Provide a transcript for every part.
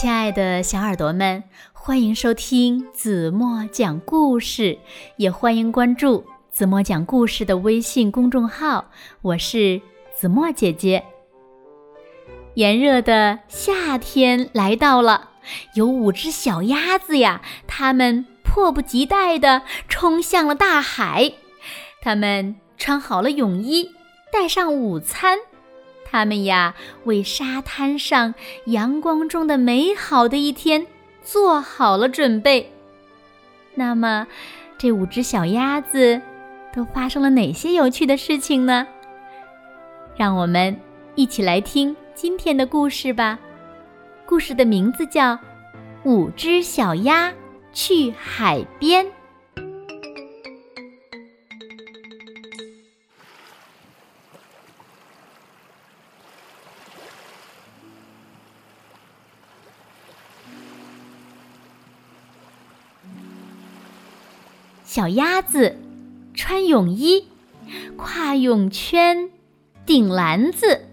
亲爱的小耳朵们，欢迎收听子墨讲故事，也欢迎关注子墨讲故事的微信公众号。我是子墨姐姐。炎热的夏天来到了，有五只小鸭子呀，它们迫不及待地冲向了大海。它们穿好了泳衣，带上午餐。他们呀，为沙滩上阳光中的美好的一天做好了准备。那么，这五只小鸭子都发生了哪些有趣的事情呢？让我们一起来听今天的故事吧。故事的名字叫《五只小鸭去海边》。小鸭子穿泳衣，跨泳圈，顶篮子。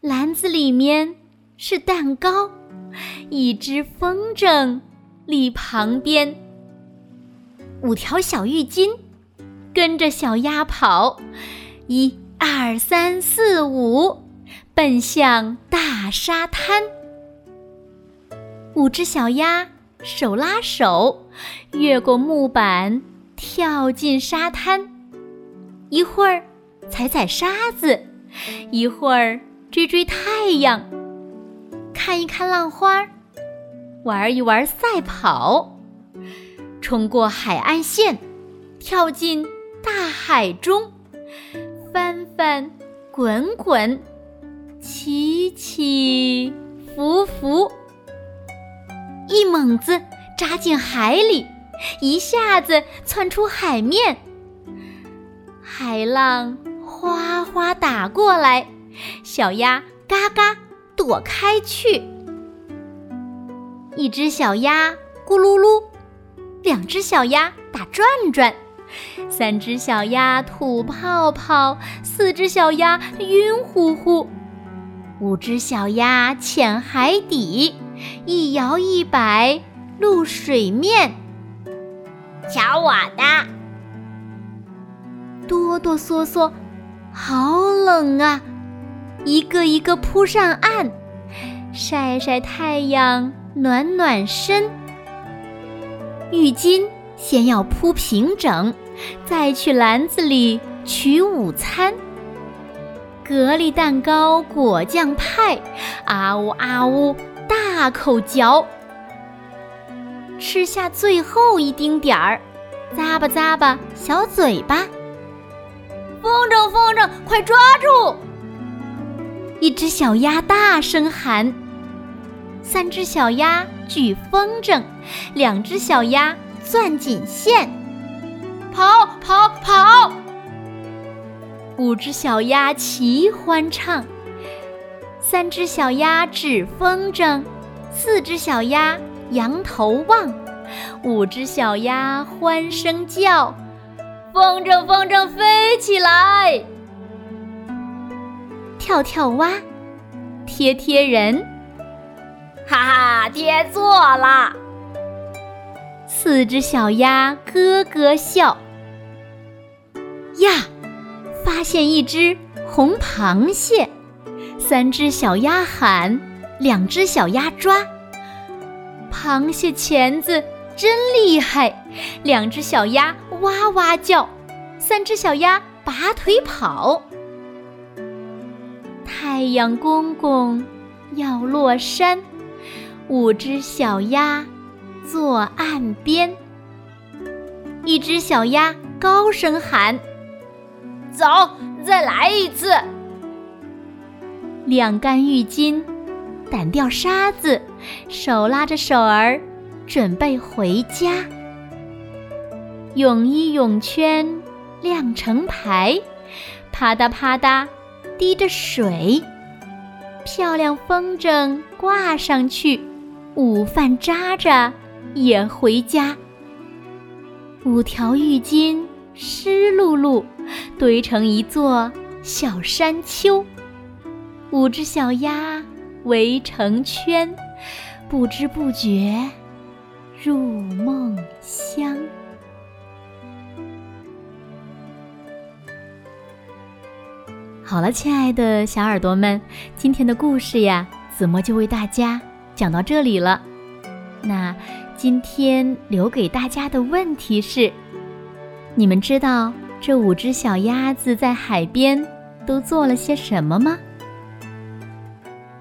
篮子里面是蛋糕，一只风筝立旁边。五条小浴巾跟着小鸭跑，一二三四五，奔向大沙滩。五只小鸭。手拉手，越过木板，跳进沙滩。一会儿踩踩沙子，一会儿追追太阳，看一看浪花，玩一玩赛跑，冲过海岸线，跳进大海中，翻翻滚滚，起起伏伏。一猛子扎进海里，一下子窜出海面。海浪哗哗打过来，小鸭嘎嘎躲开去。一只小鸭咕噜噜，两只小鸭打转转，三只小鸭吐泡泡，四只小鸭晕乎乎，五只小鸭潜海底。一摇一摆，露水面。瞧我的！哆哆嗦嗦，好冷啊！一个一个扑上岸，晒晒太阳，暖暖身。浴巾先要铺平整，再去篮子里取午餐。格力蛋糕果酱派，啊呜啊呜。大口嚼，吃下最后一丁点儿，咂吧咂吧小嘴巴。风筝，风筝，快抓住！一只小鸭大声喊。三只小鸭举风筝，两只小鸭攥紧线，跑跑跑！五只小鸭齐欢唱。三只小鸭指风筝。四只小鸭仰头望，五只小鸭欢声叫，风筝风筝飞起来，跳跳蛙，贴贴人，哈哈，贴错了。四只小鸭咯咯笑，呀，发现一只红螃蟹，三只小鸭喊。两只小鸭抓螃蟹钳子真厉害，两只小鸭哇哇叫，三只小鸭拔腿跑。太阳公公要落山，五只小鸭坐岸边。一只小鸭高声喊：“走，再来一次。”晾干浴巾。掸掉沙子，手拉着手儿，准备回家。泳衣泳圈亮成排，啪嗒啪嗒滴着水。漂亮风筝挂上去，午饭扎着也回家。五条浴巾湿漉漉，堆成一座小山丘。五只小鸭。围成圈，不知不觉入梦乡。好了，亲爱的小耳朵们，今天的故事呀，子墨就为大家讲到这里了。那今天留给大家的问题是：你们知道这五只小鸭子在海边都做了些什么吗？